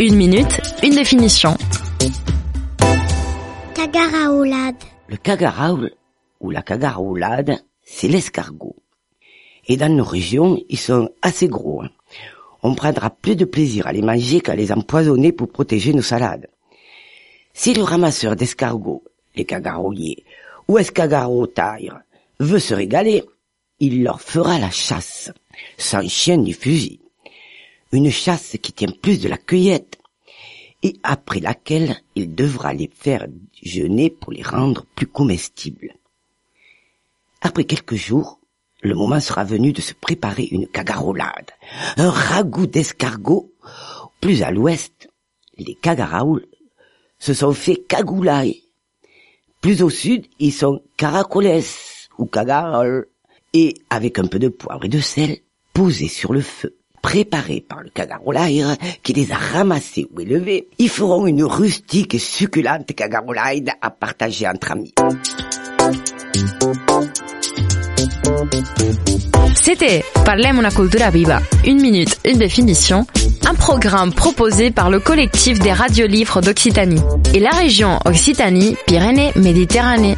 Une minute, une définition. Cagaraoulade. Le cagaraoul ou la cagaraoulade, c'est l'escargot. Et dans nos régions, ils sont assez gros. hein. On prendra plus de plaisir à les manger qu'à les empoisonner pour protéger nos salades. Si le ramasseur d'escargots, les cagarouillers, ou escargotaires, veut se régaler, il leur fera la chasse, sans chien ni fusil. Une chasse qui tient plus de la cueillette, et après laquelle il devra les faire jeûner pour les rendre plus comestibles. Après quelques jours, le moment sera venu de se préparer une cagarolade, un ragoût d'escargot. Plus à l'ouest, les cagaraouls se sont fait cagoulailles. Plus au sud, ils sont caracoles ou cagarol. Et avec un peu de poivre et de sel, posés sur le feu, préparés par le cagarolaire qui les a ramassés ou élevés, ils feront une rustique et succulente cagarolaide à partager entre amis. C'était Parlem una cultura viva. Une minute, une définition. Un programme proposé par le collectif des radios livres d'Occitanie et la région Occitanie-Pyrénées-Méditerranée.